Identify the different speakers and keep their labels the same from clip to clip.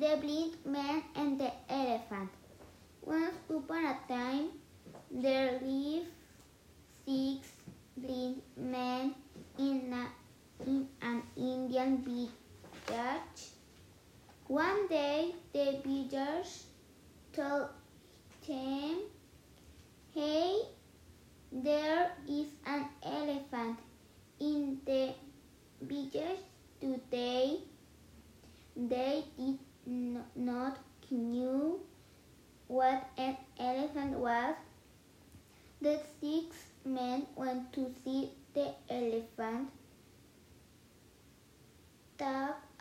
Speaker 1: The Blind Man and the Elephant. Once upon a time, there lived six blind men in, a, in an Indian village. One day, the villagers told them, Hey, there is an elephant in the village today. They did not knew what an elephant was. The six men went to see the elephant.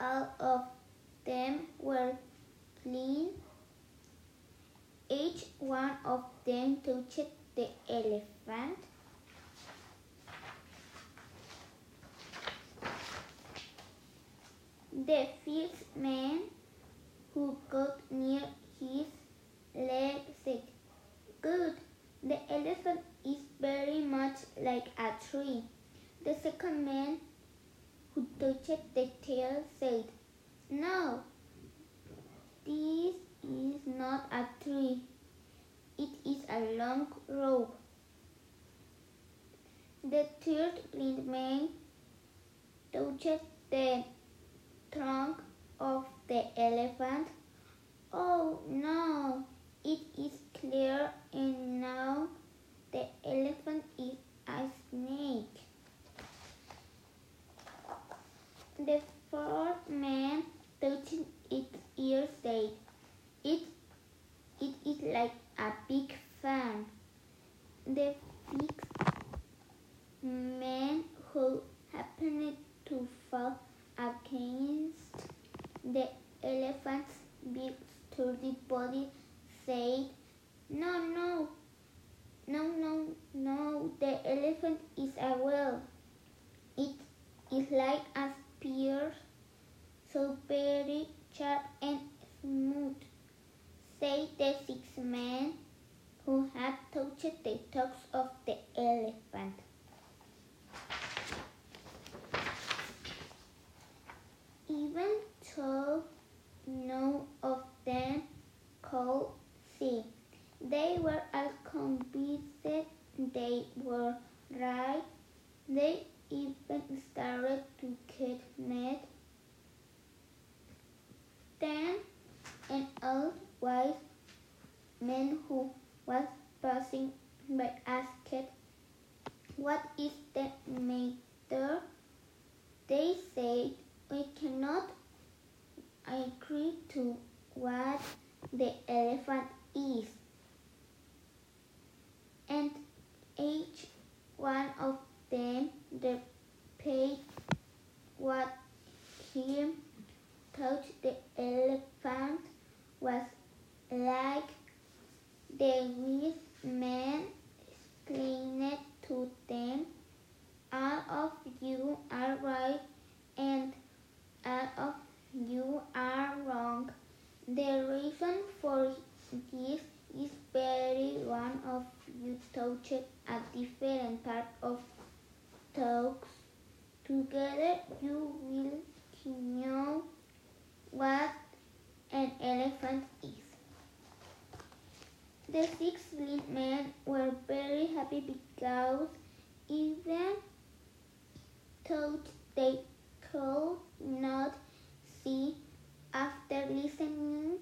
Speaker 1: All of them were clean. Each one of them touched the elephant. The fifth man who got near his leg said, Good, the elephant is very much like a tree. The second man who touched the tail said, No, this is not a tree. It is a long rope. The third blind man touched the trunk of the elephant. No, it is clear and now the elephant is a snake. The fourth man touching its ear said, it, it is like a big fan. The fifth man who happened to fall against the elephant's big sturdy body said, No, no, no, no, no, the elephant is a whale. It is like a spear, so very sharp and smooth, said the six men who had touched the toes of the elephant. Even though none of them could see, they were all convinced they were right. They even started to get mad. Then an old wise man who was passing by asked, What is the matter? They said, We cannot agree to what the elephant is. And each one of them the repeated what he thought the elephant was like. The wise man explained to them, All of you are right and all of you are wrong. The reason for this is very one of you touched a different part of talks. Together you will know what an elephant is. The six blind men were very happy because even though they could not see after listening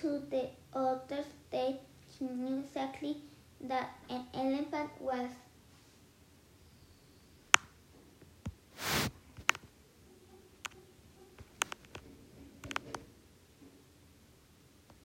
Speaker 1: to the others they knew exactly that an elephant was